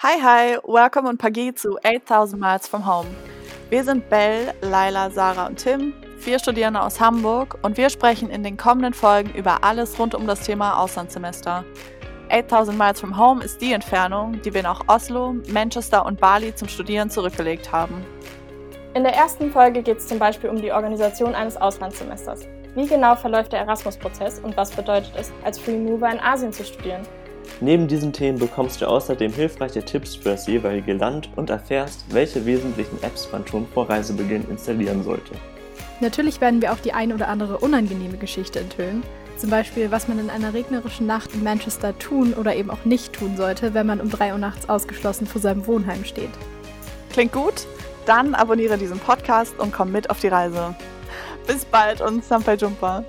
Hi, hi, welcome und Pagi zu 8000 Miles from Home. Wir sind Belle, Laila, Sarah und Tim, vier Studierende aus Hamburg und wir sprechen in den kommenden Folgen über alles rund um das Thema Auslandssemester. 8000 Miles from Home ist die Entfernung, die wir nach Oslo, Manchester und Bali zum Studieren zurückgelegt haben. In der ersten Folge geht es zum Beispiel um die Organisation eines Auslandssemesters. Wie genau verläuft der Erasmus-Prozess und was bedeutet es, als Free Mover in Asien zu studieren? Neben diesen Themen bekommst du außerdem hilfreiche Tipps für das jeweilige Land und erfährst, welche wesentlichen Apps man schon vor Reisebeginn installieren sollte. Natürlich werden wir auch die ein oder andere unangenehme Geschichte enthüllen. Zum Beispiel, was man in einer regnerischen Nacht in Manchester tun oder eben auch nicht tun sollte, wenn man um 3 Uhr nachts ausgeschlossen vor seinem Wohnheim steht. Klingt gut? Dann abonniere diesen Podcast und komm mit auf die Reise. Bis bald und Sampai Jumpa.